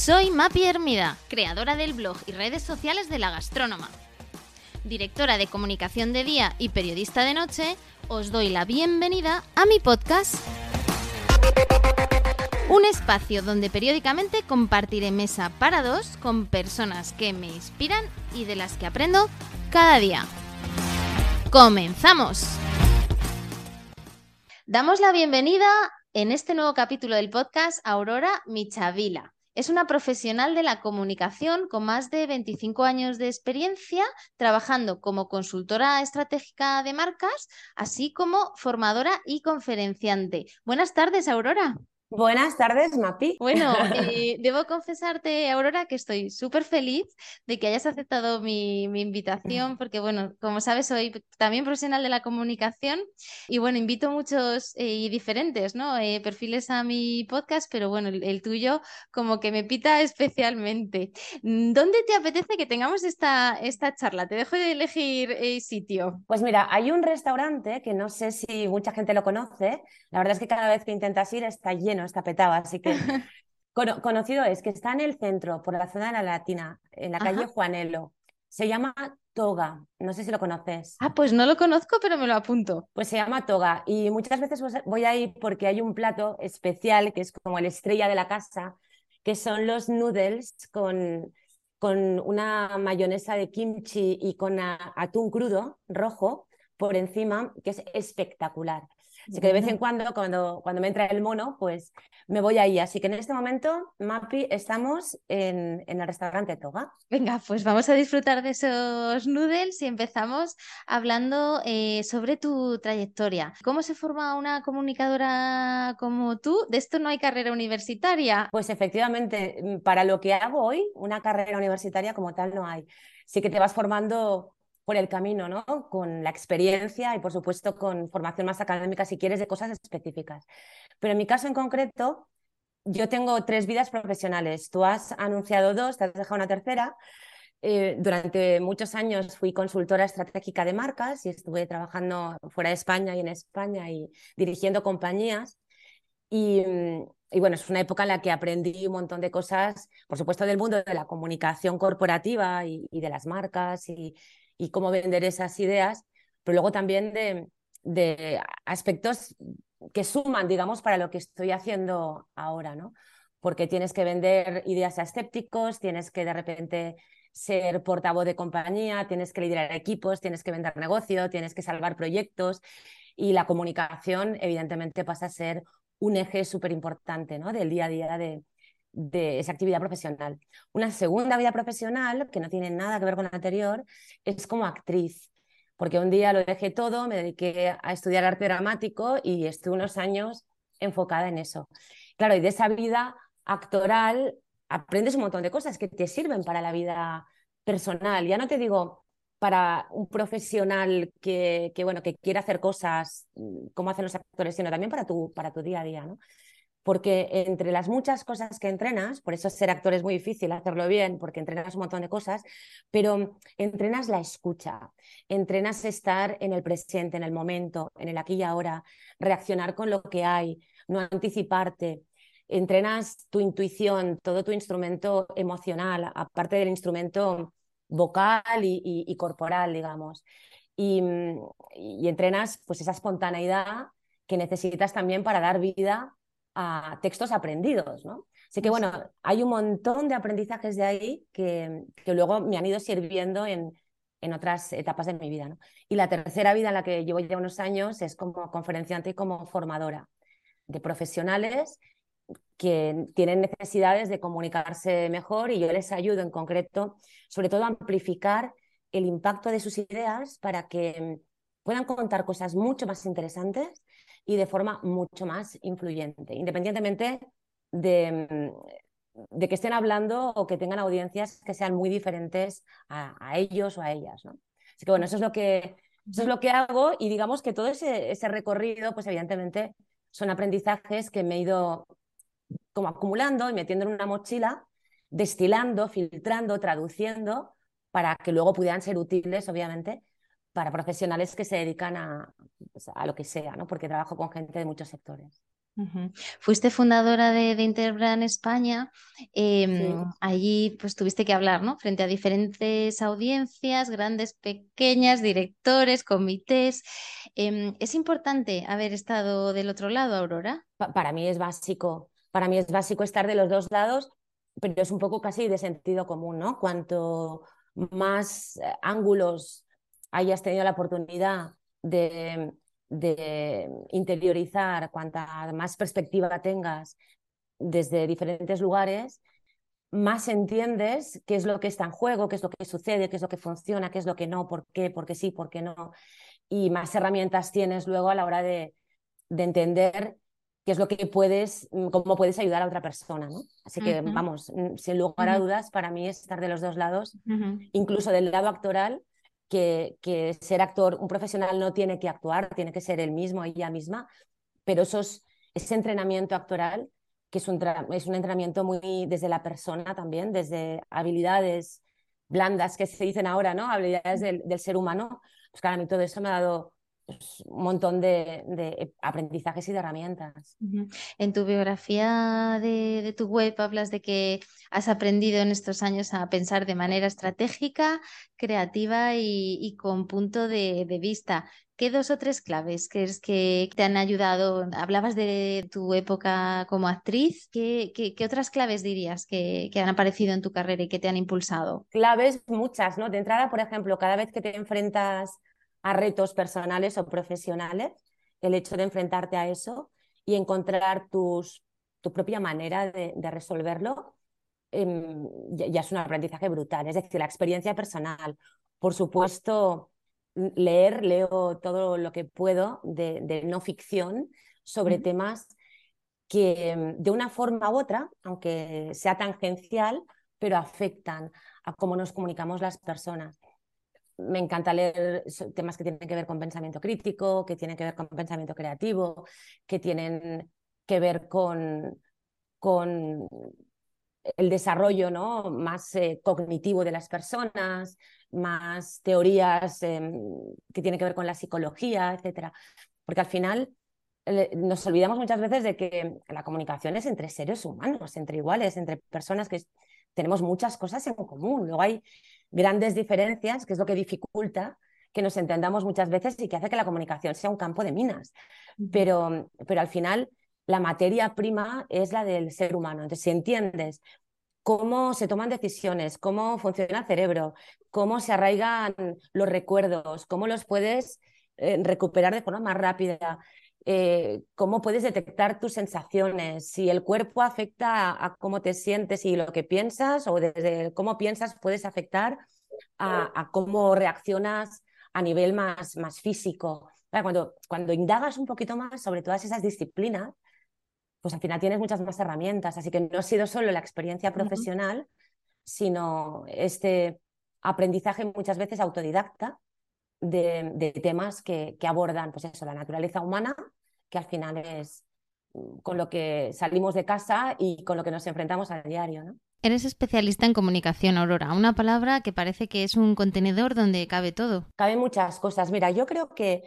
Soy Mapi Hermida, creadora del blog y redes sociales de La Gastrónoma. Directora de comunicación de día y periodista de noche, os doy la bienvenida a mi podcast. Un espacio donde periódicamente compartiré mesa para dos con personas que me inspiran y de las que aprendo cada día. ¡Comenzamos! Damos la bienvenida en este nuevo capítulo del podcast a Aurora Michavila. Es una profesional de la comunicación con más de 25 años de experiencia trabajando como consultora estratégica de marcas, así como formadora y conferenciante. Buenas tardes, Aurora. Buenas tardes, Mapi. Bueno, eh, debo confesarte, Aurora, que estoy súper feliz de que hayas aceptado mi, invitación, porque, bueno, como sabes, soy también profesional de la comunicación y, bueno, invito muchos eh, y diferentes ¿no? Eh, perfiles a mi podcast, pero, bueno, el, tuyo como que me pita especialmente. ¿Dónde te apetece que tengamos esta, esta charla? Te dejo de elegir sitio. Pues mira, hay un restaurante que no sé si mucha gente lo conoce, la verdad es que cada vez que intentas ir está lleno está petado, así que conocido es que está en el centro, por la zona de la Latina, en la calle Juanelo. Se llama Toga, no sé si lo conoces. Ah, pues no lo conozco, pero me lo apunto. Pues se llama Toga y muchas veces voy ahí porque hay un plato especial que es como el estrella de la casa, que son los noodles con, con una mayonesa de kimchi y con atún crudo rojo por encima, que es espectacular. Así que de vez en cuando, cuando, cuando me entra el mono, pues me voy ahí. Así que en este momento, Mapi, estamos en, en el restaurante Toga. Venga, pues vamos a disfrutar de esos noodles y empezamos hablando eh, sobre tu trayectoria. ¿Cómo se forma una comunicadora como tú? De esto no hay carrera universitaria. Pues efectivamente, mm, para lo que hago hoy, una carrera universitaria como tal no hay. Sí que te vas formando por el camino, ¿no? Con la experiencia y, por supuesto, con formación más académica, si quieres, de cosas específicas. Pero en mi caso en concreto, yo tengo tres vidas profesionales. Tú has anunciado dos, te has dejado una tercera. Eh, durante muchos años fui consultora estratégica de marcas y estuve trabajando fuera de España y en España y dirigiendo compañías. Y, y, bueno, es una época en la que aprendí un montón de cosas, por supuesto, del mundo de la comunicación corporativa y, y de las marcas y, y cómo vender esas ideas, pero luego también de, aspectos que suman, digamos, para lo que estoy haciendo ahora, ¿no? Porque tienes que vender ideas a escépticos, tienes que de repente ser portavoz de compañía, tienes que liderar equipos, tienes que vender negocio, tienes que salvar proyectos y la comunicación evidentemente pasa a ser un eje súper importante ¿no? del día a día de, de esa actividad profesional. Una segunda vida profesional, que no tiene nada que ver con la anterior, es como actriz, porque un día lo dejé todo, me dediqué a estudiar arte dramático y estuve unos años enfocada en eso. Claro, y de esa vida actoral aprendes un montón de cosas que te sirven para la vida personal. Ya no te digo para un profesional que, que bueno, que quiere hacer cosas mm, como hacen los actores, sino también para tu, para tu día a día, ¿no? Porque entre las muchas cosas que entrenas, por eso ser actor es muy difícil hacerlo bien, porque entrenas un montón de cosas, pero entrenas la escucha, entrenas estar en el presente, en el momento, en el aquí y ahora, reaccionar con lo que hay, no anticiparte, entrenas tu intuición, todo tu instrumento emocional, aparte del instrumento vocal y, corporal, digamos. Y, y entrenas pues esa espontaneidad que necesitas también para dar vida a textos aprendidos, ¿no? Así que bueno, hay un montón de aprendizajes de ahí que, que luego me han ido sirviendo en, en otras etapas de mi vida. ¿no? Y la tercera vida en la que llevo ya unos años es como conferenciante y como formadora de profesionales que tienen necesidades de comunicarse mejor y yo les ayudo en concreto, sobre todo a amplificar el impacto de sus ideas para que puedan contar cosas mucho más interesantes y de forma mucho más influyente, independientemente de, mm, de que estén hablando o que tengan audiencias que sean muy diferentes a, ellos o a ellas. ¿no? Así que bueno, eso es lo que, eso es lo que hago y digamos que todo ese, ese recorrido, pues evidentemente son aprendizajes que me he ido como acumulando y metiendo en una mochila, destilando, filtrando, traduciendo, para que luego pudieran ser útiles, obviamente, para profesionales que se dedican a, pues, a lo que sea, ¿no? porque trabajo con gente de muchos sectores. Fuiste fundadora de, de Interbrand España. Em, allí pues tuviste que hablar, ¿no? Frente a diferentes audiencias, grandes, pequeñas, directores, comités. Em, ¿Es importante haber estado del otro lado, Aurora? para mí es básico. Para mí es básico estar de los dos lados, pero es un poco casi de sentido común, ¿no? Cuanto más eh, ángulos hayas tenido la oportunidad de de interiorizar, cuanta más perspectiva tengas desde diferentes lugares, más entiendes qué es lo que está en juego, qué es lo que sucede, qué es lo que funciona, qué es lo que no, por qué, por qué sí, por qué no. Y más herramientas tienes luego a la hora de, entender qué es lo que puedes, mm, cómo puedes ayudar a otra persona. ¿no? Así que, vamos, mm, sin lugar a dudas, para mí estar de los dos lados, incluso del lado actoral, que, ser actor, un profesional no tiene que actuar, tiene que ser él mismo, ella misma, pero esos, ese entrenamiento actoral, que es un, es un entrenamiento muy desde la persona también, desde habilidades blandas que se dicen ahora, ¿no? Habilidades del, ser humano, pues claro, a mí todo eso me ha dado pues, un montón de, aprendizajes y de herramientas. En tu biografía de, tu web hablas de que has aprendido en estos años a pensar de manera estratégica, creativa y, con punto de, vista. ¿Qué dos o tres claves crees que te han ayudado? Hablabas de tu época como actriz. ¿Qué, otras claves dirías que, que, han aparecido en tu carrera y que te han impulsado? Claves muchas, ¿no? De entrada, por ejemplo, cada vez que te enfrentas a retos personales o profesionales, el hecho de enfrentarte a eso y encontrar tus, tu propia manera de, resolverlo, em, ya, es un aprendizaje brutal. Es decir, la experiencia personal. Por supuesto, leer, leo todo lo que puedo de, no ficción sobre temas que em, de una forma u otra, aunque sea tangencial, pero afectan a cómo nos comunicamos las personas me encanta leer temas que tienen que ver con pensamiento crítico, que tienen que ver con pensamiento creativo, que tienen que ver con, con el desarrollo ¿no? más eh, cognitivo de las personas, más teorías em, que tienen que ver con la psicología, etc. Porque al final nos olvidamos muchas veces de que la comunicación es entre seres humanos, entre iguales, entre personas que tenemos muchas cosas en común. Luego hay grandes diferencias, que es lo que dificulta que nos entendamos muchas veces y que hace que la comunicación sea un campo de minas. Pero, pero al final la materia prima es la del ser humano. Entonces, si entiendes cómo se toman decisiones, cómo funciona el cerebro, cómo se arraigan los recuerdos, cómo los puedes eh, recuperar de forma más rápida, eh, cómo puedes detectar tus sensaciones, si el cuerpo afecta a, cómo te sientes y lo que piensas, o desde cómo piensas puedes afectar a, cómo reaccionas a nivel más, más físico. Cuando, cuando indagas un poquito más sobre todas esas disciplinas, pues al final tienes muchas más herramientas. Así que no ha sido solo la experiencia profesional, sino este aprendizaje muchas veces autodidacta de, temas que, abordan pues eso, la naturaleza humana, que al final es mm, con lo que salimos de casa y con lo que nos enfrentamos a diario. ¿no? Eres especialista en comunicación, Aurora, una palabra que parece que es un contenedor donde cabe todo. Cabe muchas cosas. Mira, yo creo que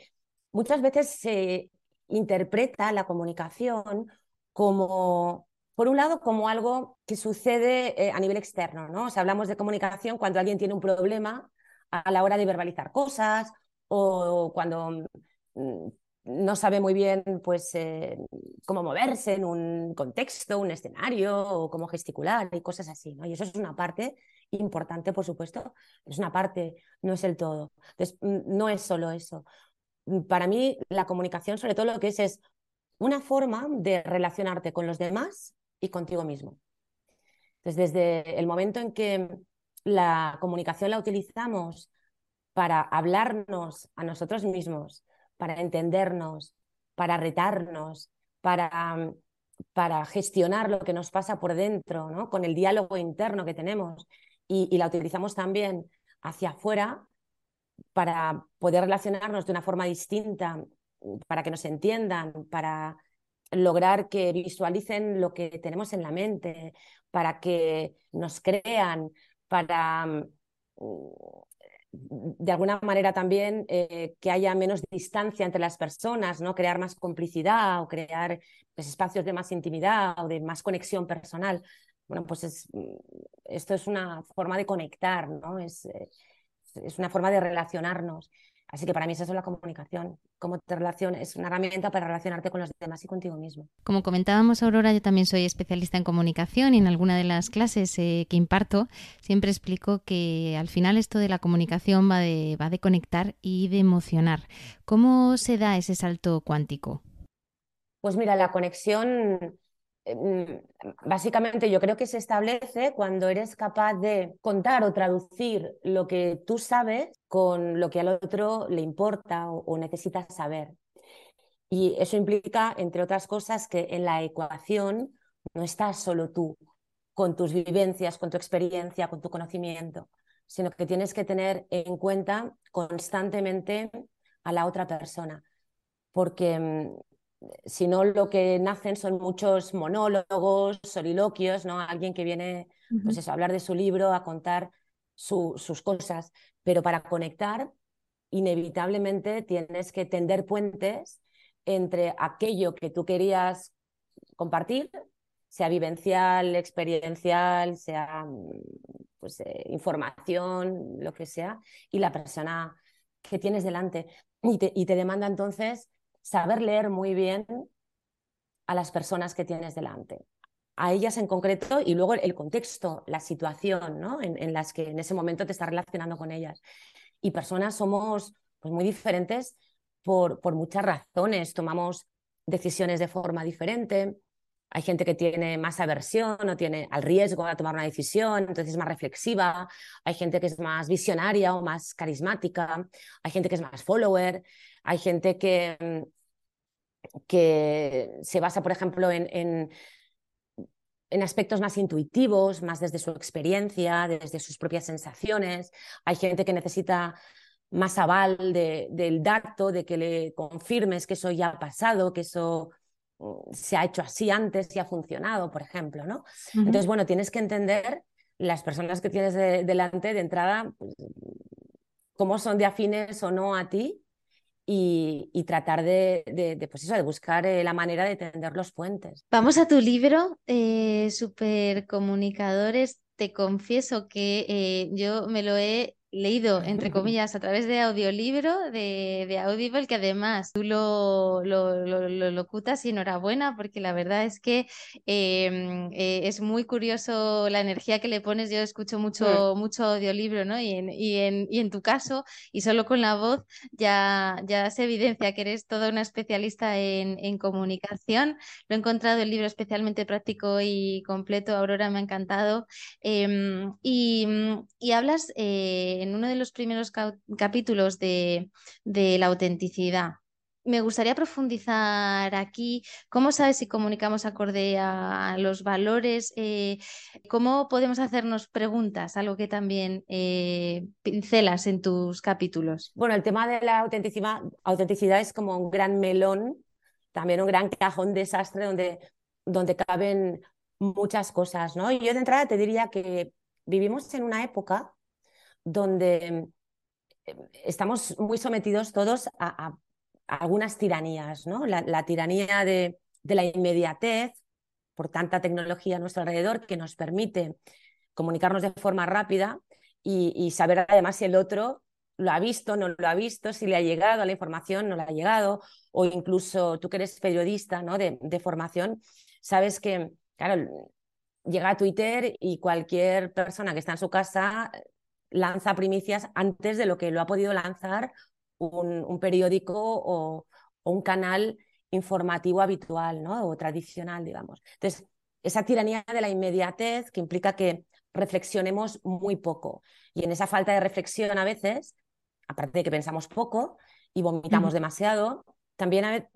muchas veces se interpreta la comunicación como, por un lado, como algo que sucede eh, a nivel externo, ¿no? O sea, hablamos de comunicación cuando alguien tiene un problema a la hora de verbalizar cosas o cuando mm, no sabe muy bien pues, eh, cómo moverse en un contexto, un escenario o cómo gesticular y cosas así. Y eso es una parte importante, por supuesto, es una parte, no es el todo. Mm, no es solo eso. Para mí, la comunicación, sobre todo lo que es, es una forma de relacionarte con los demás y contigo mismo. Desde el momento en que la comunicación la utilizamos para hablarnos a nosotros mismos, para entendernos, para retarnos, para, para gestionar lo que nos pasa por dentro, ¿no? con el diálogo interno que tenemos, y, la utilizamos también hacia afuera para poder relacionarnos de una forma distinta, para que nos entiendan, para lograr que visualicen lo que tenemos en la mente, para que nos crean, para mm, de alguna manera también eh, que haya menos distancia entre las personas, ¿no? crear más complicidad o crear pues, espacios de más intimidad o de más conexión personal. Bueno, pues es, mm, esto es una forma de conectar, ¿no? es, eh, es una forma de relacionarnos. Así que para mí eso es la comunicación. Cómo te relacionas, es una herramienta para relacionarte con los demás y contigo mismo. Como comentábamos, Aurora, yo también soy especialista en comunicación y en alguna de las clases eh, que imparto siempre explico que al final esto de la comunicación va de, va de conectar y de emocionar. ¿Cómo se da ese salto cuántico? Pues mira, la conexión básicamente yo creo que se establece cuando eres capaz de contar o traducir lo que tú sabes con lo que al otro le importa o, necesita saber. Y eso implica, entre otras cosas, que en la ecuación no estás solo tú, con tus vivencias, con tu experiencia, con tu conocimiento, sino que tienes que tener en cuenta constantemente a la otra persona. Porque mm, si no lo que nacen son muchos monólogos, soliloquios, ¿no? Alguien que viene pues eso, a hablar de su libro, a contar sus cosas, pero para conectar, inevitablemente tienes que tender puentes entre aquello que tú querías compartir, sea vivencial, experiencial, sea pues, eh, información, lo que sea, y la persona que tienes delante. Y te, y te demanda entonces saber leer muy bien a las personas que tienes delante, a ellas en concreto y luego el contexto, la situación ¿no? en, las que en ese momento te estás relacionando con ellas. Y personas somos pues, muy diferentes por, por muchas razones, tomamos decisiones de forma diferente. Hay gente que tiene más aversión o tiene al riesgo a tomar una decisión, entonces es más reflexiva. Hay gente que es más visionaria o más carismática. Hay gente que es más follower. Hay gente que, mm, que se basa, por ejemplo, en, en, aspectos más intuitivos, más desde su experiencia, desde sus propias sensaciones. Hay gente que necesita más aval del dato, de que le confirmes que eso ya ha pasado, que eso mm, se ha hecho así antes y ha funcionado, por ejemplo, ¿no? Entonces, bueno, tienes que entender las personas que tienes delante de entrada, pues, cómo son de afines o no a ti y, tratar de, pues eso, de buscar eh, la manera de tender los puentes. Vamos a tu libro, eh, Super Comunicadores. Te confieso que eh, yo me lo he leído, entre comillas, a través de audiolibro de, de Audible, que además tú lo, lo, lo, locutas y enhorabuena, porque la verdad es que em, eh, es muy curioso la energía que le pones. Yo escucho mucho, mucho audiolibro, ¿no? Y en, y, en, y en tu caso, y solo con la voz, ya, ya se evidencia que eres toda una especialista en, en comunicación. Lo he encontrado el libro especialmente práctico y completo. Aurora, me ha encantado. Em, y, y, hablas. Eh, en uno de los primeros capítulos de, la autenticidad. Me gustaría profundizar aquí cómo sabes si comunicamos acorde a los valores, eh, cómo podemos hacernos preguntas, algo que también eh, pincelas en tus capítulos. Bueno, el tema de la autenticidad es como un gran melón, también un gran cajón desastre donde, donde caben muchas cosas, ¿no? Y yo de entrada te diría que vivimos en una época donde eh, estamos muy sometidos todos a, algunas tiranías, ¿no? La, tiranía de, la inmediatez, por tanta tecnología a nuestro alrededor, que nos permite comunicarnos de forma rápida y, saber además si el otro lo ha visto, no lo ha visto, si le ha llegado la información, no le ha llegado, o incluso tú que eres periodista ¿no? de, de formación, sabes que, claro, llega a Twitter y cualquier persona que está en su casa lanza primicias antes de lo que lo ha podido lanzar un, periódico o, un canal informativo habitual ¿no? o tradicional, digamos. Entonces, esa tiranía de la inmediatez que implica que reflexionemos muy poco. Y en esa falta de reflexión a veces, aparte de que pensamos poco y vomitamos demasiado, también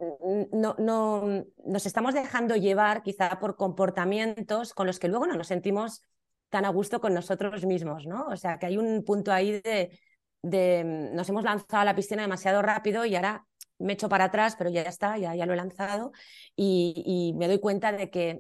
no, no, nos estamos dejando llevar quizá por comportamientos con los que luego no nos sentimos tan a gusto con nosotros mismos, ¿no? O sea, que hay un punto ahí de, de mm, nos hemos lanzado a la piscina demasiado rápido y ahora me echo para atrás, pero ya está, ya, ya lo he lanzado y, me doy cuenta de que,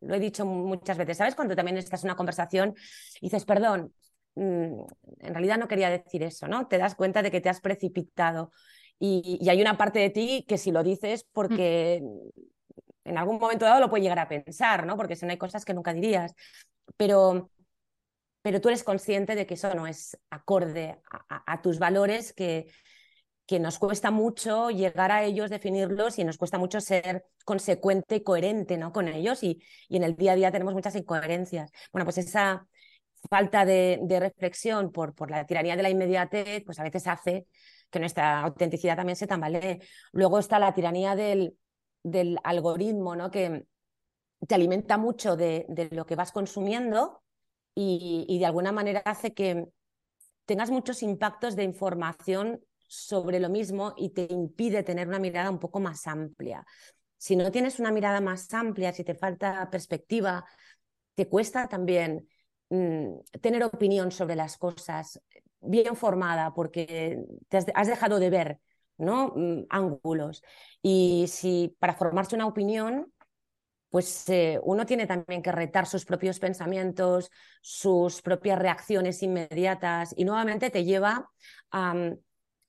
lo he dicho muchas veces, ¿sabes? Cuando también estás en una conversación y dices, perdón, mm, en realidad no quería decir eso, ¿no? Te das cuenta de que te has precipitado y, hay una parte de ti que si lo dices Mm. En algún momento dado lo puede llegar a pensar, ¿no? Porque si no hay cosas que nunca dirías, pero, pero tú eres consciente de que eso no es acorde a tus valores, que, que nos cuesta mucho llegar a ellos, definirlos y nos cuesta mucho ser consecuente y coherente, ¿no? con ellos y, y en el día a día tenemos muchas incoherencias. Bueno, pues esa falta de, de reflexión por, por la tiranía de la inmediatez, pues a veces hace que nuestra autenticidad también se tambalee. Luego está la tiranía del, del algoritmo, ¿no? que te alimenta mucho de, de lo que vas consumiendo y, y de alguna manera hace que tengas muchos impactos de información sobre lo mismo y te impide tener una mirada un poco más amplia. Si no tienes una mirada más amplia, si te falta perspectiva, te cuesta también mm, tener opinión sobre las cosas bien formada porque te has, has dejado de ver ¿no? Mm, ángulos. Y si para formarse una opinión, pues eh, uno tiene también que retar sus propios pensamientos, sus propias reacciones inmediatas y nuevamente te lleva a um,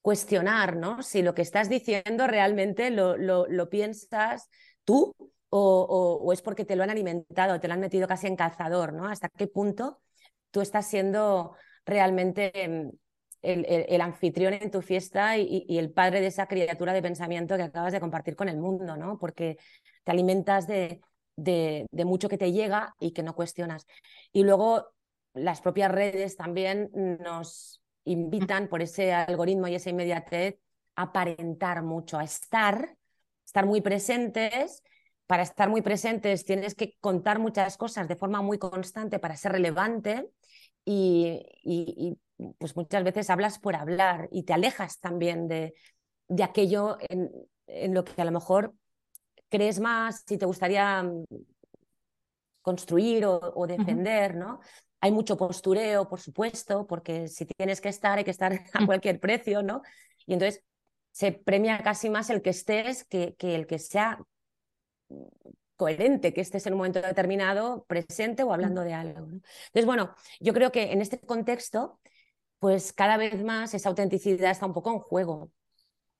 cuestionar ¿no? si lo que estás diciendo realmente lo, lo, piensas tú o, o, o, es porque te lo han alimentado, te lo han metido casi en calzador, ¿no? Hasta qué punto tú estás siendo realmente el, el, anfitrión en tu fiesta y, el padre de esa criatura de pensamiento que acabas de compartir con el mundo, ¿no? Porque te alimentas de, de, de, mucho que te llega y que no cuestionas. Y luego las propias redes también nos invitan por ese algoritmo y esa inmediatez a aparentar mucho, a estar, estar muy presentes. Para estar muy presentes tienes que contar muchas cosas de forma muy constante para ser relevante y, y pues muchas veces hablas por hablar y te alejas también de, de aquello en, en, lo que a lo mejor crees más, si te gustaría mm, construir o, o defender, uh -huh. ¿no? Hay mucho postureo, por supuesto, porque si tienes que estar, hay que estar a cualquier precio, ¿no? Y entonces se premia casi más el que estés que, que el que sea coherente, que estés en un momento determinado presente o hablando de algo. Entonces, bueno, yo creo que en este contexto, pues cada vez más esa autenticidad está un poco en juego.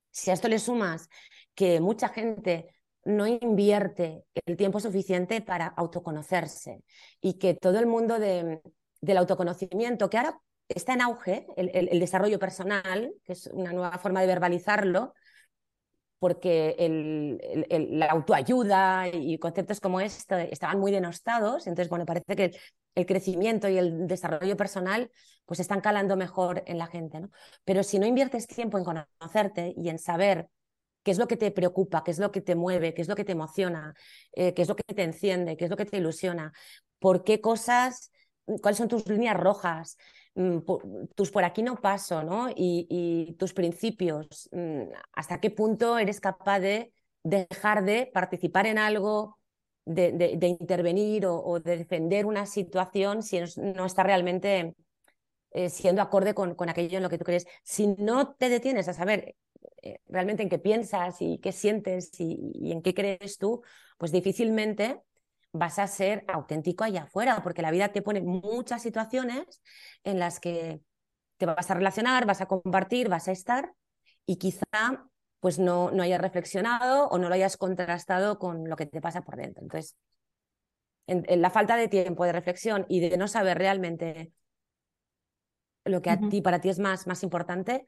Si a esto le sumas que mucha gente no invierte el tiempo suficiente para autoconocerse y que todo el mundo de, del autoconocimiento, que ahora está en auge, el, el, desarrollo personal, que es una nueva forma de verbalizarlo, porque el, la autoayuda y conceptos como este estaban muy denostados, entonces, bueno, parece que el crecimiento y el desarrollo personal pues están calando mejor en la gente, ¿no? Pero si no inviertes tiempo en conocerte y en saber qué es lo que te preocupa, qué es lo que te mueve, qué es lo que te emociona, eh, qué es lo que te enciende, qué es lo que te ilusiona, por qué cosas, cuáles son tus líneas rojas, mm, tus por aquí no paso, ¿no? Y, y, tus principios, mm, hasta qué punto eres capaz de dejar de participar en algo, de, de, intervenir o, o, de defender una situación si no está realmente eh, siendo acorde con, con, aquello en lo que tú crees. Si no te detienes a saber eh, realmente en qué piensas y qué sientes y, y en qué crees tú, pues difícilmente vas a ser auténtico allá afuera, porque la vida te pone muchas situaciones en las que te vas a relacionar, vas a compartir, vas a estar y quizá pues no, no hayas reflexionado o no lo hayas contrastado con lo que te pasa por dentro. Entonces, en, en la falta de tiempo, de reflexión y de no saber realmente lo que a uh -huh. ti, para ti es más, más importante,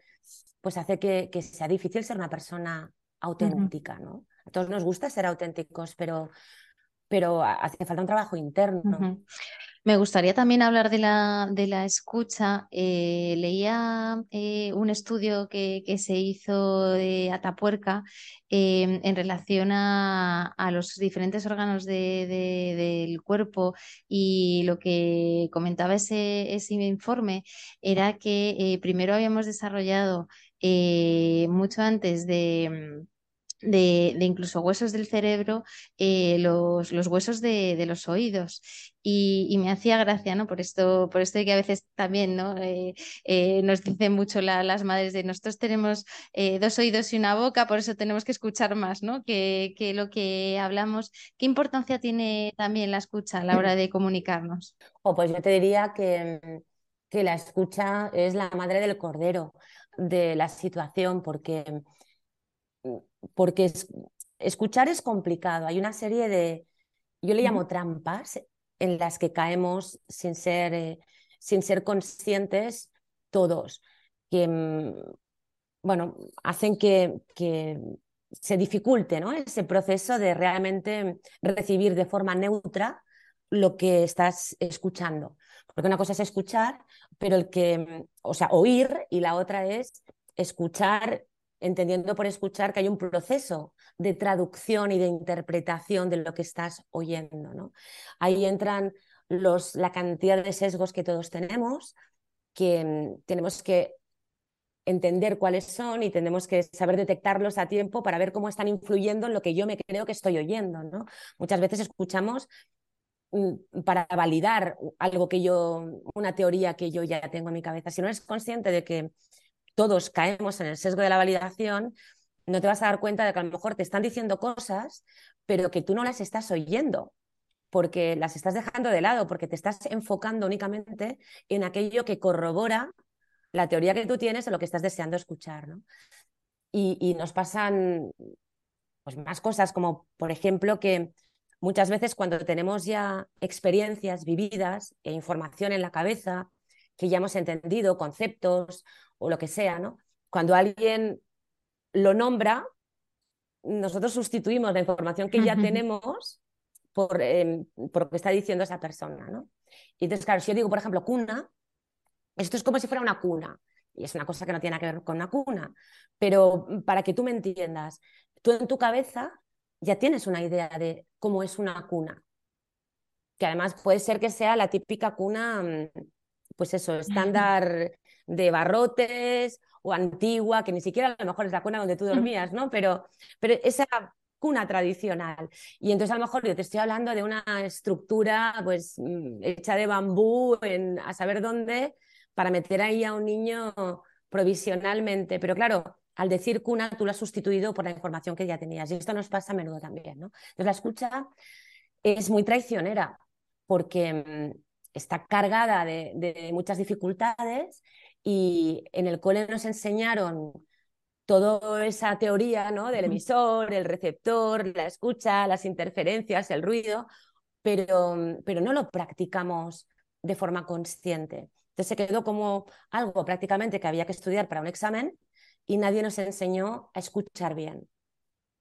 pues hace que, que sea difícil ser una persona auténtica, uh -huh. ¿no? A todos nos gusta ser auténticos, pero pero hace falta un trabajo interno. Uh -huh. Me gustaría también hablar de la, de la escucha. Eh, leía eh, un estudio que, que, se hizo de Atapuerca eh, en relación a, a, los diferentes órganos de, de, del cuerpo y lo que comentaba ese, ese informe era que eh, primero habíamos desarrollado mucho antes de de, incluso huesos del cerebro, eh, los, los, huesos de, de los oídos. Y, y, me hacía gracia, ¿no? Por esto, por esto de que a veces también, ¿no? Eh, eh, nos dicen mucho la, las madres de nosotros tenemos dos oídos y una boca, por eso tenemos que escuchar más, ¿no? Que, que lo que hablamos. ¿Qué importancia tiene también la escucha a la hora de comunicarnos? Oh, pues yo te diría que que la escucha es la madre del cordero de la situación, porque, porque escuchar es complicado. Hay una serie de, yo le llamo trampas, en las que caemos sin ser, eh, sin ser conscientes todos, que mm, bueno, hacen que, que se dificulte ¿no? ese proceso de realmente recibir de forma neutra lo que estás escuchando. Porque una cosa es escuchar, pero el que, o sea, oír y la otra es escuchar, entendiendo por escuchar que hay un proceso de traducción y de interpretación de lo que estás oyendo. ¿no? Ahí entran los, la cantidad de sesgos que todos tenemos, que mm, tenemos que entender cuáles son y tenemos que saber detectarlos a tiempo para ver cómo están influyendo en lo que yo me creo que estoy oyendo. ¿no? Muchas veces escuchamos mm, para validar algo que yo, una teoría que yo ya tengo en mi cabeza. Si no eres consciente de que todos caemos en el sesgo de la validación, no te vas a dar cuenta de que a lo mejor te están diciendo cosas, pero que tú no las estás oyendo, porque las estás dejando de lado, porque te estás enfocando únicamente en aquello que corrobora la teoría que tú tienes o lo que estás deseando escuchar. ¿no? Y, nos pasan pues, más cosas, como por ejemplo que muchas veces cuando tenemos ya experiencias vividas e información en la cabeza, que ya hemos entendido, conceptos o lo que sea, ¿no? cuando alguien lo nombra, nosotros sustituimos la información que ya tenemos por, em, por, lo que está diciendo esa persona. ¿no? Y entonces, claro, si yo digo, por ejemplo, cuna, esto es como si fuera una cuna. Y es una cosa que no tiene que ver con una cuna. Pero para que tú me entiendas, tú en tu cabeza ya tienes una idea de cómo es una cuna. Que además puede ser que sea la típica cuna, mm, pues eso, estándar de barrotes o antigua, que ni siquiera a lo mejor es la cuna donde tú dormías, ¿no? Pero, pero esa cuna tradicional. Y entonces a lo mejor yo te estoy hablando de una estructura pues mm, hecha de bambú en, a saber dónde, para meter ahí a un niño provisionalmente. Pero claro, al decir cuna, tú lo has sustituido por la información que ya tenías. Y esto nos pasa a menudo también. ¿no? Entonces, la escucha es muy traicionera porque mm, está cargada de, muchas dificultades y en el cole nos enseñaron toda esa teoría ¿no? del emisor, el receptor, la escucha, las interferencias, el ruido, pero, pero no lo practicamos de forma consciente. Entonces se quedó como algo prácticamente que había que estudiar para un examen y nadie nos enseñó a escuchar bien.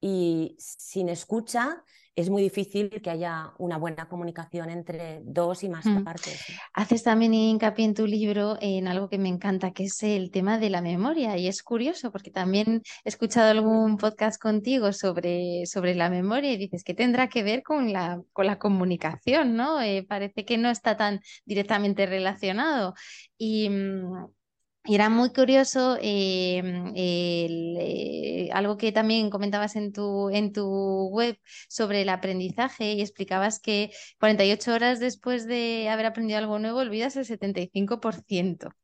Y sin escucha es muy difícil que haya una buena comunicación entre dos y más mm. partes. Haces también hincapié en tu libro en algo que me encanta, que es el tema de la memoria. Y es curioso porque también he escuchado algún podcast contigo sobre, sobre la memoria y dices que tendrá que ver con la, con la comunicación, ¿no? Eh, parece que no está tan directamente relacionado. Y mm, y era muy curioso em, eh, algo que también comentabas en tu, en tu web sobre el aprendizaje y explicabas que 48 horas después de haber aprendido algo nuevo olvidas el 75%.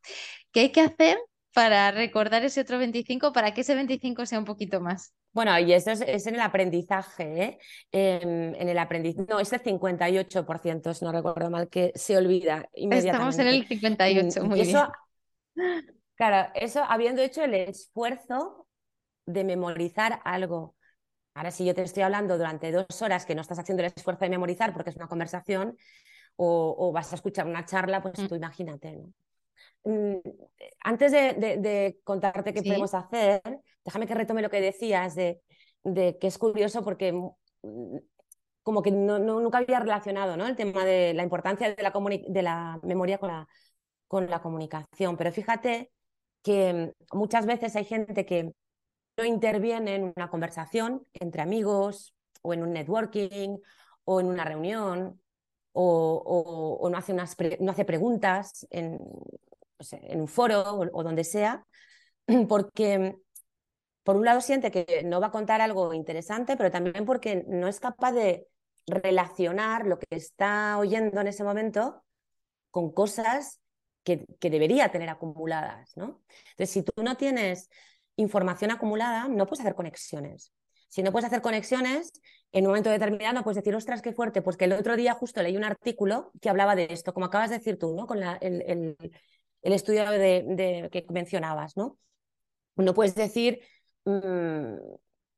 ¿Qué hay que hacer para recordar ese otro 25 para que ese 25 sea un poquito más? Bueno, y eso es, en el aprendizaje, ¿eh? em, en el aprendizaje, no, es el 58%, si no recuerdo mal, que se olvida inmediatamente. Estamos en el 58, muy bien Claro, eso habiendo hecho el esfuerzo de memorizar algo. Ahora, si yo te estoy hablando durante dos horas que no estás haciendo el esfuerzo de memorizar porque es una conversación o, vas a escuchar una charla, pues mm. tú imagínate. Mm, antes de, contarte qué podemos hacer, déjame que retome lo que decías de, que es curioso porque mm, como que no, nunca había relacionado ¿no? el tema de la importancia de la, de la memoria con la, con la comunicación. Pero fíjate que muchas veces hay gente que no interviene en una conversación entre amigos o en un networking o en una reunión o, no, hace unas no hace preguntas en, en un foro o, donde sea, porque por un lado siente que no va a contar algo interesante, pero también porque no es capaz de relacionar lo que está oyendo en ese momento con cosas que, debería tener acumuladas, ¿no? Entonces, si tú no tienes información acumulada, no puedes hacer conexiones. Si no puedes hacer conexiones, en un momento determinado no puedes decir, ostras, qué fuerte, pues que el otro día justo leí un artículo que hablaba de esto, como acabas de decir tú, ¿no? Con la, el, el estudio de, que mencionabas, ¿no? No puedes decir, mm,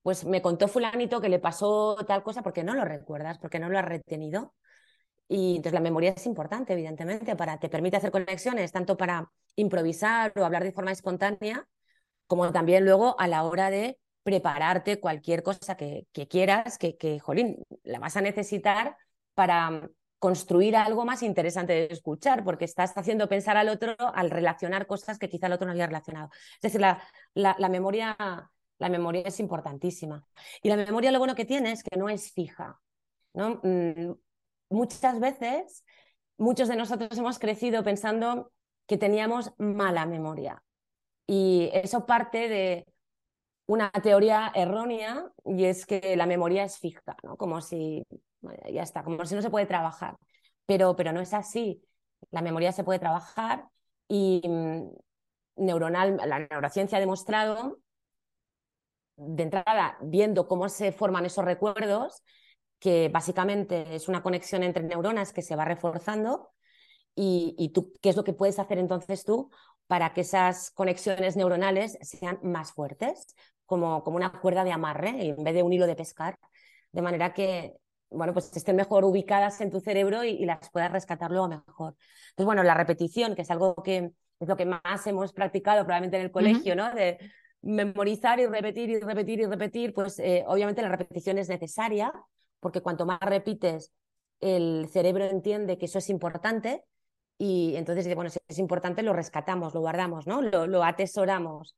pues me contó fulanito que le pasó tal cosa porque no lo recuerdas, porque no lo has retenido. Y entonces la memoria es importante, evidentemente, para te permite hacer conexiones, tanto para improvisar o hablar de forma espontánea, como también luego a la hora de prepararte cualquier cosa que, quieras, que, jolín, la vas a necesitar para construir algo más interesante de escuchar, porque estás haciendo pensar al otro al relacionar cosas que quizá el otro no había relacionado. Es decir, la, la, memoria, la memoria es importantísima. Y la memoria lo bueno que tiene es que no es fija. ¿no? Muchas veces, muchos de nosotros hemos crecido pensando que teníamos mala memoria. Y eso parte de una teoría errónea y es que la memoria es fija, ¿no? Como si ya está, como si no se puede trabajar. Pero, pero no es así. La memoria se puede trabajar y mm, neuronal, la neurociencia ha demostrado, de entrada, viendo cómo se forman esos recuerdos, que básicamente es una conexión entre neuronas que se va reforzando y, y tú, ¿qué es lo que puedes hacer entonces tú para que esas conexiones neuronales sean más fuertes, como, como una cuerda de amarre en vez de un hilo de pescar, de manera que bueno, pues estén mejor ubicadas en tu cerebro y, las puedas rescatar luego mejor. Entonces, bueno, la repetición, que es algo que es lo que más hemos practicado probablemente en el colegio, ¿no? De memorizar y repetir y repetir y repetir, pues eh, obviamente la repetición es necesaria, porque cuanto más repites, el cerebro entiende que eso es importante y entonces bueno, si es importante, lo rescatamos, lo guardamos, ¿no? Lo, atesoramos.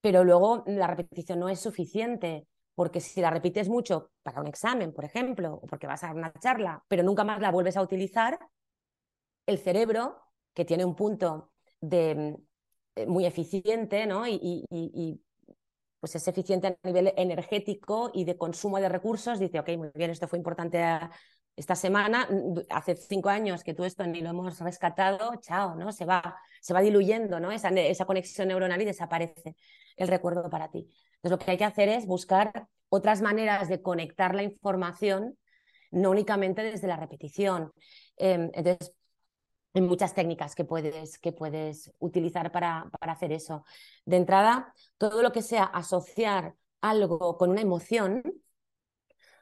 Pero luego la repetición no es suficiente porque si la repites mucho para un examen, por ejemplo, o porque vas a una charla, pero nunca más la vuelves a utilizar, el cerebro, que tiene un punto de, eh, muy eficiente, ¿no? Pues es eficiente a nivel energético y de consumo de recursos, dice, ok, muy bien, esto fue importante esta semana, hace cinco años que tú esto ni lo hemos rescatado, chao, ¿no? Se va, se va diluyendo, ¿no? Esa, esa conexión neuronal y desaparece el recuerdo para ti. Entonces, lo que hay que hacer es buscar otras maneras de conectar la información, no únicamente desde la repetición. Em, entonces, hay muchas técnicas que puedes, que puedes utilizar para, para hacer eso. De entrada, todo lo que sea asociar algo con una emoción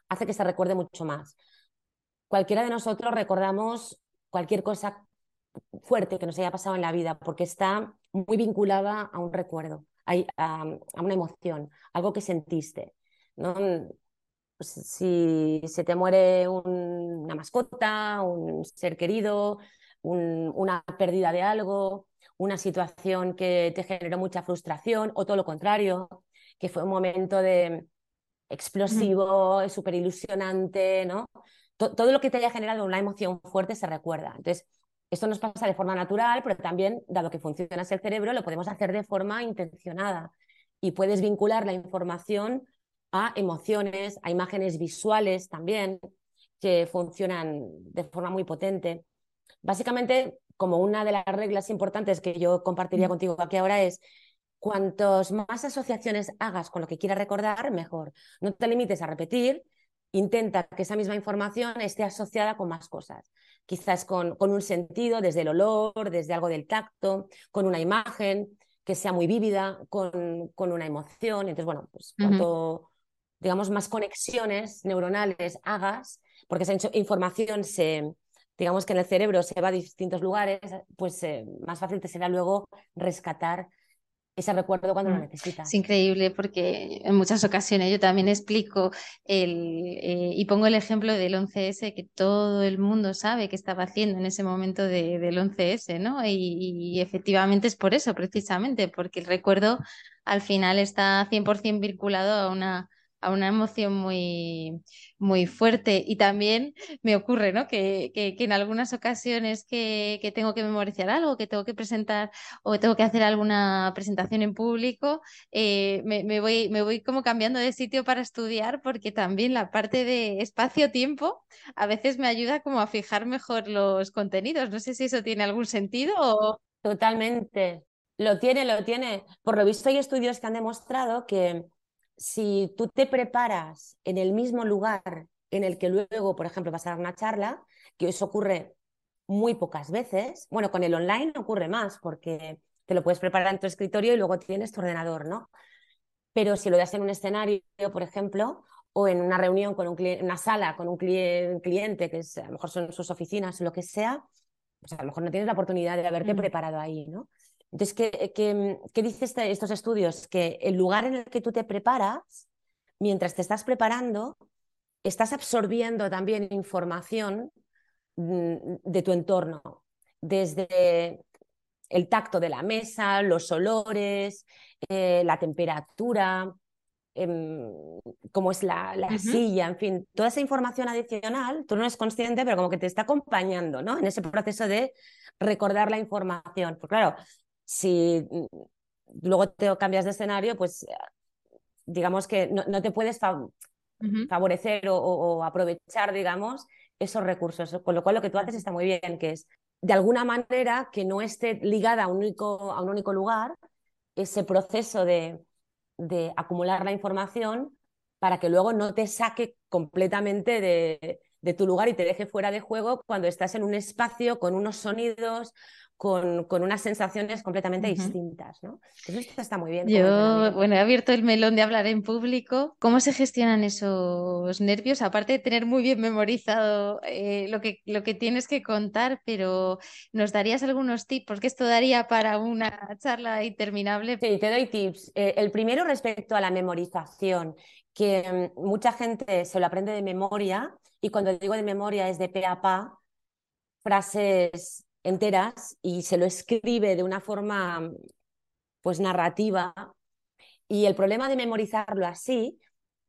hace que se recuerde mucho más. Cualquiera de nosotros recordamos cualquier cosa fuerte que nos haya pasado en la vida porque está muy vinculada a un recuerdo a, una emoción, algo que sentiste. ¿no? Si se te muere una mascota, un ser querido, una pérdida de algo, una situación que te generó mucha frustración o todo lo contrario, que fue un momento de explosivo, súper ilusionante, ¿no? todo lo que te haya generado una emoción fuerte se recuerda. Entonces, esto nos pasa de forma natural, pero también, dado que funciona el cerebro, lo podemos hacer de forma intencionada. Y puedes vincular la información a emociones, a imágenes visuales también, que funcionan de forma muy potente. Básicamente, como una de las reglas importantes que yo compartiría contigo aquí ahora es, cuantos más asociaciones hagas con lo que quieras recordar, mejor. No te limites a repetir, intenta que esa misma información esté asociada con más cosas quizás con, con un sentido, desde el olor, desde algo del tacto, con una imagen que sea muy vívida, con, con una emoción. Entonces, bueno, pues cuanto, digamos, más conexiones neuronales hagas, porque esa información se, digamos que en el cerebro se va a distintos lugares, pues eh, más fácil te será luego rescatar ese recuerdo cuando lo mm, necesitas. Es increíble porque en muchas ocasiones yo también explico el, eh, y pongo el ejemplo del 11S que todo el mundo sabe que estaba haciendo en ese momento de, del 11S, ¿no? Y, y, efectivamente es por eso, precisamente, porque el recuerdo al final está 100% vinculado a una a una emoción muy, muy fuerte. Y también me ocurre ¿no? que, que, en algunas ocasiones que, que, tengo que memorizar algo, que tengo que presentar o tengo que hacer alguna presentación en público, eh, me, me, voy, me voy como cambiando de sitio para estudiar porque también la parte de espacio-tiempo a veces me ayuda como a fijar mejor los contenidos. No sé si eso tiene algún sentido o... Totalmente. Lo tiene, lo tiene. Por lo visto hay estudios que han demostrado que si tú te preparas en el mismo lugar en el que luego, por ejemplo, vas a dar una charla, que eso ocurre muy pocas veces. Bueno, con el online ocurre más porque te lo puedes preparar en tu escritorio y luego tienes tu ordenador, ¿no? Pero si lo das en un escenario, por ejemplo, o en una reunión con un cliente, una sala con un cliente, que es, a lo mejor son sus oficinas o lo que sea, pues a lo mejor no tienes la oportunidad de haberte preparado ahí, ¿no? Entonces, ¿qué, qué, qué dicen este, estos estudios? Que el lugar en el que tú te preparas, mientras te estás preparando, estás absorbiendo también información mm, de tu entorno, desde el tacto de la mesa, los olores, eh, la temperatura, em, cómo es la, silla, en fin, toda esa información adicional, tú no eres consciente, pero como que te está acompañando ¿no? en ese proceso de recordar la información. Porque claro, si luego te cambias de escenario, pues digamos que no, te puedes favorecer o, aprovechar, digamos, esos recursos. Con lo cual lo que tú haces está muy bien, que es de alguna manera que no esté ligada a un único, a un único lugar ese proceso de, de acumular la información para que luego no te saque completamente de, de, tu lugar y te deje fuera de juego cuando estás en un espacio con unos sonidos, con, con unas sensaciones completamente distintas, ¿no? Eso está muy bien. Yo, bueno, he abierto el melón de hablar en público. ¿Cómo se gestionan esos nervios? Aparte de tener muy bien memorizado eh, lo, que, lo que tienes que contar, pero ¿nos darías algunos tips? Porque esto daría para una charla interminable. Sí, te doy tips. Eh, el primero respecto a la memorización, que mm, mucha gente se lo aprende de memoria y cuando digo de memoria es de pe a pa, frases enteras y se lo escribe de una forma pues narrativa. Y el problema de memorizarlo así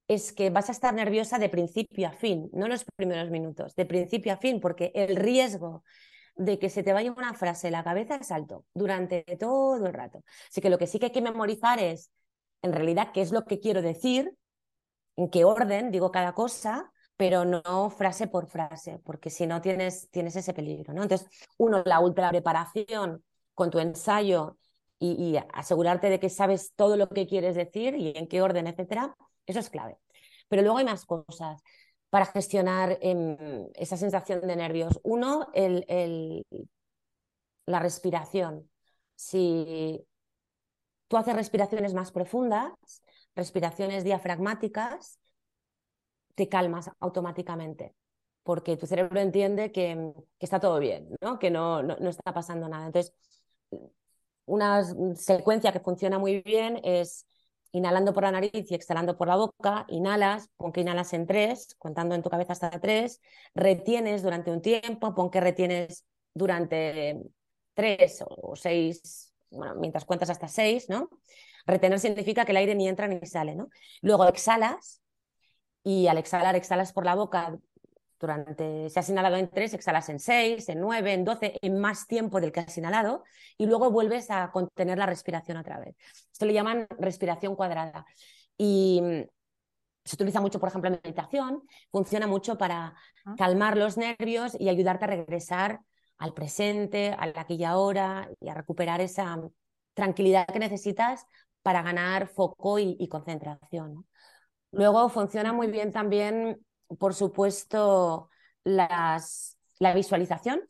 es que vas a estar nerviosa de principio a fin, no los primeros minutos, de principio a fin, porque el riesgo de que se te vaya una frase en la cabeza es alto durante todo el rato. Así que lo que sí que hay que memorizar es, en realidad, qué es lo que quiero decir, en qué orden digo cada cosa, pero no frase por frase, porque si no tienes, tienes ese peligro. ¿no? Entonces, uno, la ultra preparación con tu ensayo y, asegurarte de que sabes todo lo que quieres decir y en qué orden, etcétera, eso es clave. Pero luego hay más cosas para gestionar em, esa sensación de nervios. Uno, el, el, la respiración. Si tú haces respiraciones más profundas, respiraciones diafragmáticas, te calmas automáticamente, porque tu cerebro entiende que, está todo bien, ¿no? que no, no, está pasando nada. Entonces, una secuencia que funciona muy bien es inhalando por la nariz y exhalando por la boca, inhalas, pon que inhalas en tres, contando en tu cabeza hasta tres, retienes durante un tiempo, pon que retienes durante tres o seis, bueno, mientras cuentas hasta seis, ¿no? Retener significa que el aire ni entra ni sale, ¿no? Luego exhalas, y al exhalar, exhalas por la boca durante, si has inhalado en tres, exhalas en seis, en nueve, en doce, en más tiempo del que has inhalado, y luego vuelves a contener la respiración otra vez. Esto le llaman respiración cuadrada. Y se utiliza mucho, por ejemplo, en meditación, funciona mucho para ah. calmar los nervios y ayudarte a regresar al presente, al aquí y ahora, y a recuperar esa tranquilidad que necesitas para ganar foco y, concentración. Luego funciona muy bien también, por supuesto, las, la visualización.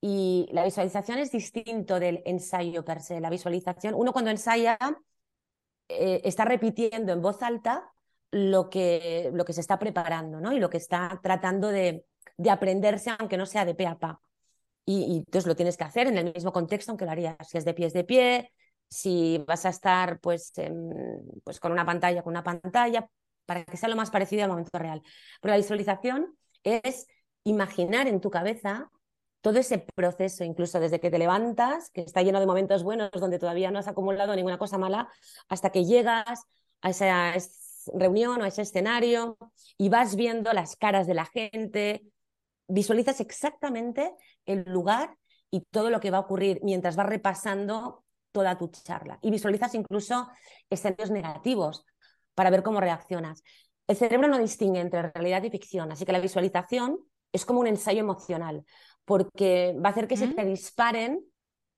Y la visualización es distinto del ensayo per se. La visualización, uno cuando ensaya eh, está repitiendo en voz alta lo que, lo que se está preparando ¿no? y lo que está tratando de, de aprenderse, aunque no sea de pe a pa. Y, y, entonces lo tienes que hacer en el mismo contexto, aunque lo harías. Si es de pie, es de pie. Si vas a estar pues, pues con una pantalla, con una pantalla, para que sea lo más parecido al momento real. Pero la visualización es imaginar en tu cabeza todo ese proceso, incluso desde que te levantas, que está lleno de momentos buenos donde todavía no has acumulado ninguna cosa mala, hasta que llegas a esa reunión o a ese escenario y vas viendo las caras de la gente, visualizas exactamente el lugar y todo lo que va a ocurrir mientras vas repasando toda tu charla. Y visualizas incluso escenarios negativos, para ver cómo reaccionas. El cerebro no distingue entre realidad y ficción, así que la visualización es como un ensayo emocional, porque va a hacer que se te disparen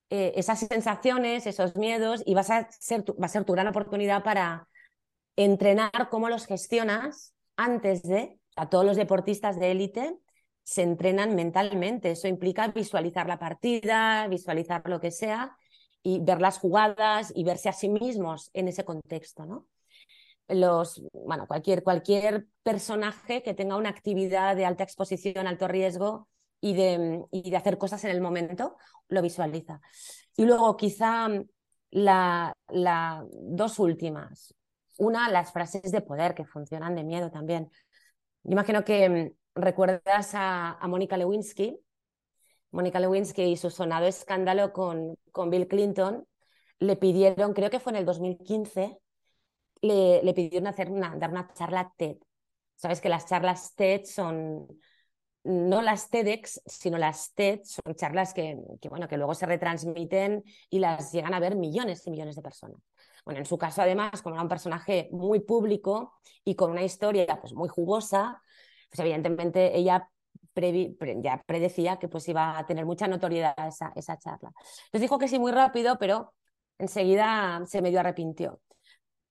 eh, esas sensaciones, esos miedos, y vas a ser va a ser tu gran oportunidad para entrenar cómo los gestionas antes de, a todos los deportistas de élite, se entrenan mentalmente. Eso implica visualizar la partida, visualizar lo que sea y ver las jugadas y verse a sí mismos en ese contexto, ¿no? Los, bueno, cualquier, cualquier personaje que tenga una actividad de alta exposición, alto riesgo y de, y de hacer cosas en el momento, lo visualiza. Y luego quizá la, dos últimas. Una, las frases de poder que funcionan de miedo también. Yo imagino que mm, recuerdas a, a Mónica Lewinsky, Mónica Lewinsky y su sonado escándalo con, con Bill Clinton, le pidieron, creo que fue en el 2015, le, le pidieron hacer una, dar una charla TED. Sabes que las charlas TED son no las TEDx, sino las TED, son charlas que, que, bueno, que luego se retransmiten y las llegan a ver millones y millones de personas. Bueno, en su caso, además, como era un personaje muy público y con una historia pues, muy jugosa, pues evidentemente ella ya predecía que pues iba a tener mucha notoriedad esa, esa charla. Les dijo que sí muy rápido, pero enseguida se medio arrepintió.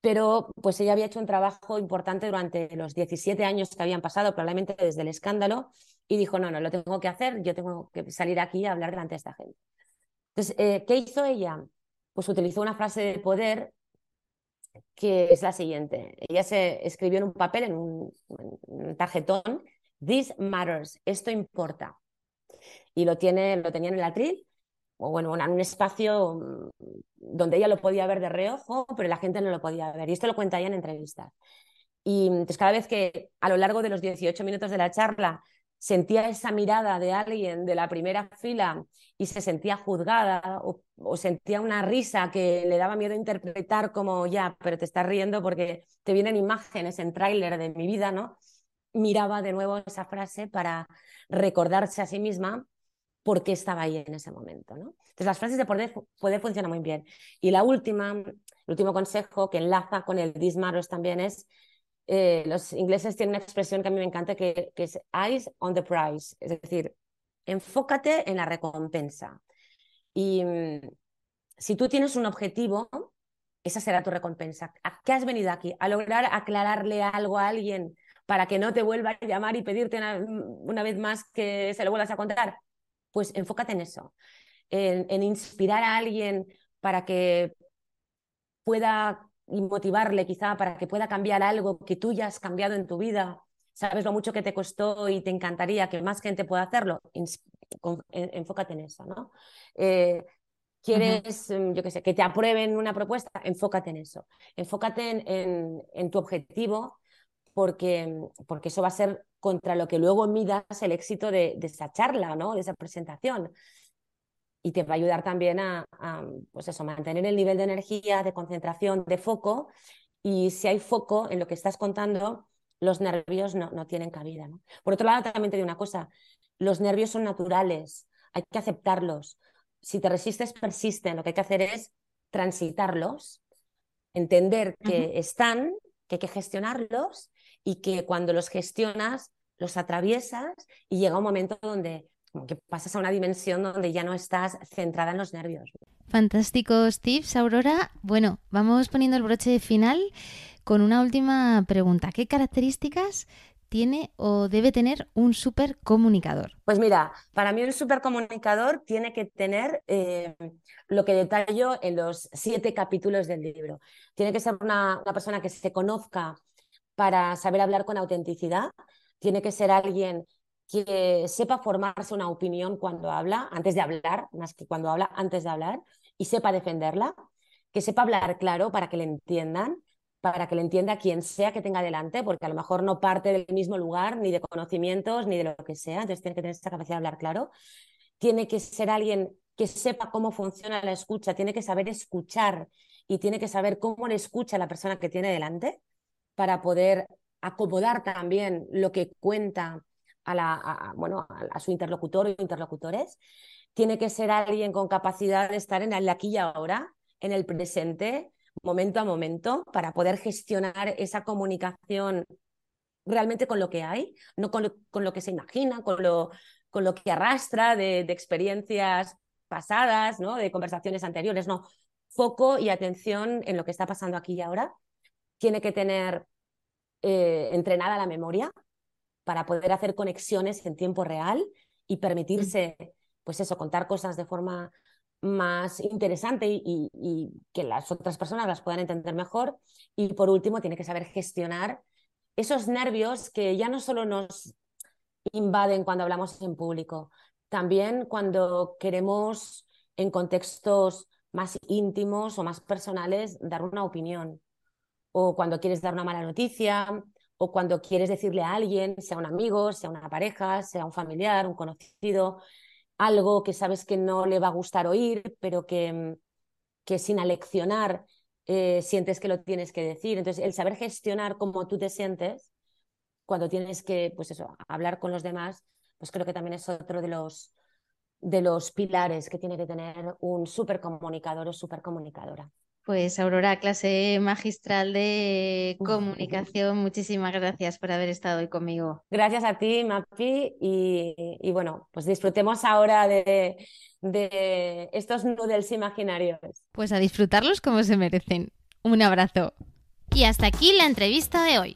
Pero pues ella había hecho un trabajo importante durante los 17 años que habían pasado, probablemente desde el escándalo, y dijo, no, no, lo tengo que hacer, yo tengo que salir aquí a hablar delante de esta gente. Entonces, eh, ¿qué hizo ella? Pues utilizó una frase de poder que es la siguiente. Ella se escribió en un papel, en un tarjetón, This matters, esto importa. Y lo, tiene, lo tenía en el atril, o bueno, en un espacio mm, donde ella lo podía ver de reojo, pero la gente no lo podía ver. Y esto lo cuenta ella en entrevistas. Y entonces cada vez que a lo largo de los 18 minutos de la charla sentía esa mirada de alguien de la primera fila y se sentía juzgada o, o, sentía una risa que le daba miedo interpretar como ya, pero te estás riendo porque te vienen imágenes en tráiler de mi vida, ¿no? Miraba de nuevo esa frase para recordarse a sí misma por qué estaba ahí en ese momento. ¿no? Entonces, las frases de poder, poder funcionan muy bien. Y la última, el último consejo que enlaza con el dismaros también es, eh, los ingleses tienen una expresión que a mí me encanta, que, que es eyes on the prize, es decir, enfócate en la recompensa. Y mm, si tú tienes un objetivo, esa será tu recompensa. ¿A qué has venido aquí? ¿A lograr aclararle algo a alguien para que no te vuelva a llamar y pedirte una, vez más que se lo vuelvas a contar? Pues enfócate en eso, en, inspirar a alguien para que pueda motivarle quizá para que pueda cambiar algo que tú ya has cambiado en tu vida. Sabes lo mucho que te costó y te encantaría que más gente pueda hacerlo. enfócate en eso, ¿no? Eh, ¿Quieres, mm, yo qué sé, que te aprueben una propuesta? Enfócate en eso. Enfócate en tu objetivo porque, porque eso va a ser contra lo que luego midas el éxito de, esa charla, ¿no? de esa presentación. Y te va a ayudar también a, pues eso, mantener el nivel de energía, de concentración, de foco. Y si hay foco en lo que estás contando, los nervios no, no tienen cabida. ¿no? Por otro lado, también te digo una cosa, los nervios son naturales, hay que aceptarlos. Si te resistes, persisten. Lo que hay que hacer es transitarlos, entender que están, que hay que gestionarlos y que cuando los gestionas, los atraviesas y llega un momento donde como que pasas a una dimensión donde ya no estás centrada en los nervios. Fantásticos tips, Aurora. Bueno, vamos poniendo el broche final con una última pregunta. ¿Qué características tiene o debe tener un supercomunicador? Pues mira, para mí un supercomunicador tiene que tener eh, lo que detallo en los siete capítulos del libro. Tiene que ser una, una persona que se conozca para saber hablar con autenticidad. Tiene que ser alguien que sepa formarse una opinión cuando habla, antes de hablar, más que cuando habla, antes de hablar, y sepa defenderla, que sepa hablar claro para que le entiendan, para que le entienda quien sea que tenga delante, porque a lo mejor no parte del mismo lugar, ni de conocimientos, ni de lo que sea, entonces tiene que tener esa capacidad de hablar claro. Tiene que ser alguien que sepa cómo funciona la escucha, tiene que saber escuchar y tiene que saber cómo le escucha la persona que tiene delante para poder acomodar también lo que cuenta a, la, bueno, a, su interlocutor o interlocutores. Tiene que ser alguien con capacidad de estar en el aquí y ahora, en el presente, momento a momento, para poder gestionar esa comunicación realmente con lo que hay, no con lo, que se imagina, con lo, con lo que arrastra de, de, experiencias pasadas, ¿no? de conversaciones anteriores, no. Foco y atención en lo que está pasando aquí y ahora tiene que tener eh, entrenada la memoria para poder hacer conexiones en tiempo real y permitirse, pues eso, contar cosas de forma más interesante y, que las otras personas las puedan entender mejor. Y por último, tiene que saber gestionar esos nervios que ya no solo nos invaden cuando hablamos en público, también cuando queremos en contextos más íntimos o más personales dar una opinión, o cuando quieres dar una mala noticia, o cuando quieres decirle a alguien, sea un amigo, sea una pareja, sea un familiar, un conocido, algo que sabes que no le va a gustar oír, pero que, mm, que sin aleccionar eh, sientes que lo tienes que decir. Entonces, el saber gestionar cómo tú te sientes cuando tienes que, pues eso, hablar con los demás, pues creo que también es otro de los, de los pilares que tiene que tener un súper comunicador o súper comunicadora. Pues Aurora, clase magistral de comunicación, muchísimas gracias por haber estado hoy conmigo. Gracias a ti, Mapi, y, bueno, pues disfrutemos ahora de, de estos noodles imaginarios. Pues a disfrutarlos como se merecen. Un abrazo. Y hasta aquí la entrevista de hoy.